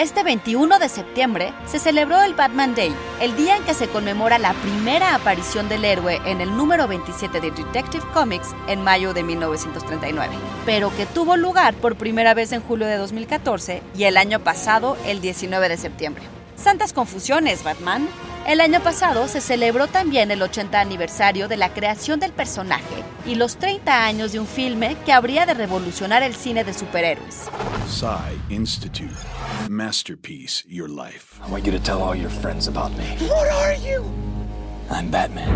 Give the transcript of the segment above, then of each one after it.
Este 21 de septiembre se celebró el Batman Day, el día en que se conmemora la primera aparición del héroe en el número 27 de Detective Comics en mayo de 1939, pero que tuvo lugar por primera vez en julio de 2014 y el año pasado el 19 de septiembre. Santas confusiones, Batman. El año pasado se celebró también el 80 aniversario de la creación del personaje y los 30 años de un filme que habría de revolucionar el cine de superhéroes. Psy Institute. Masterpiece, your life. I want you to tell all your friends about me. What are you? I'm Batman.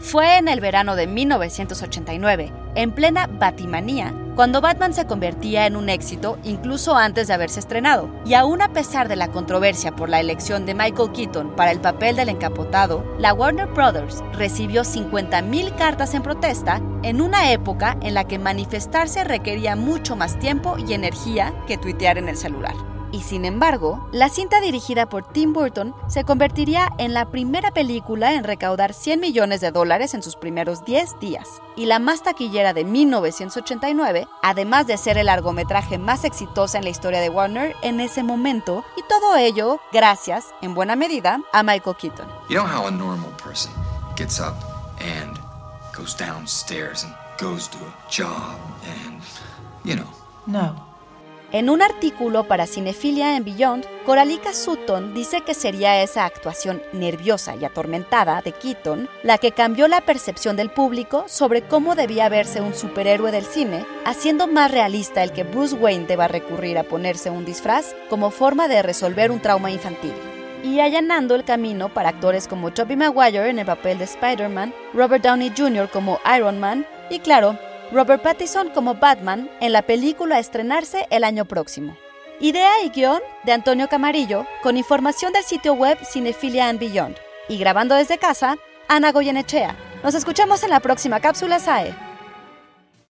Fue en el verano de 1989, en plena Batimanía, cuando Batman se convertía en un éxito incluso antes de haberse estrenado. Y aún a pesar de la controversia por la elección de Michael Keaton para el papel del encapotado, la Warner Brothers recibió 50.000 cartas en protesta en una época en la que manifestarse requería mucho más tiempo y energía que tuitear en el celular. Y sin embargo, la cinta dirigida por Tim Burton se convertiría en la primera película en recaudar 100 millones de dólares en sus primeros 10 días, y la más taquillera de 1989, además de ser el largometraje más exitoso en la historia de Warner en ese momento, y todo ello gracias, en buena medida, a Michael Keaton. You know how a normal person gets up and goes downstairs and goes to a job and, you know. No. En un artículo para Cinefilia en Beyond, Coralica Sutton dice que sería esa actuación nerviosa y atormentada de Keaton la que cambió la percepción del público sobre cómo debía verse un superhéroe del cine, haciendo más realista el que Bruce Wayne deba recurrir a ponerse un disfraz como forma de resolver un trauma infantil y allanando el camino para actores como Tobey Maguire en el papel de Spider-Man, Robert Downey Jr. como Iron Man y claro, Robert Pattinson como Batman en la película a estrenarse el año próximo. Idea y guion de Antonio Camarillo, con información del sitio web Cinefilia and Beyond. Y grabando desde casa, Ana Goyenechea. Nos escuchamos en la próxima cápsula SAE.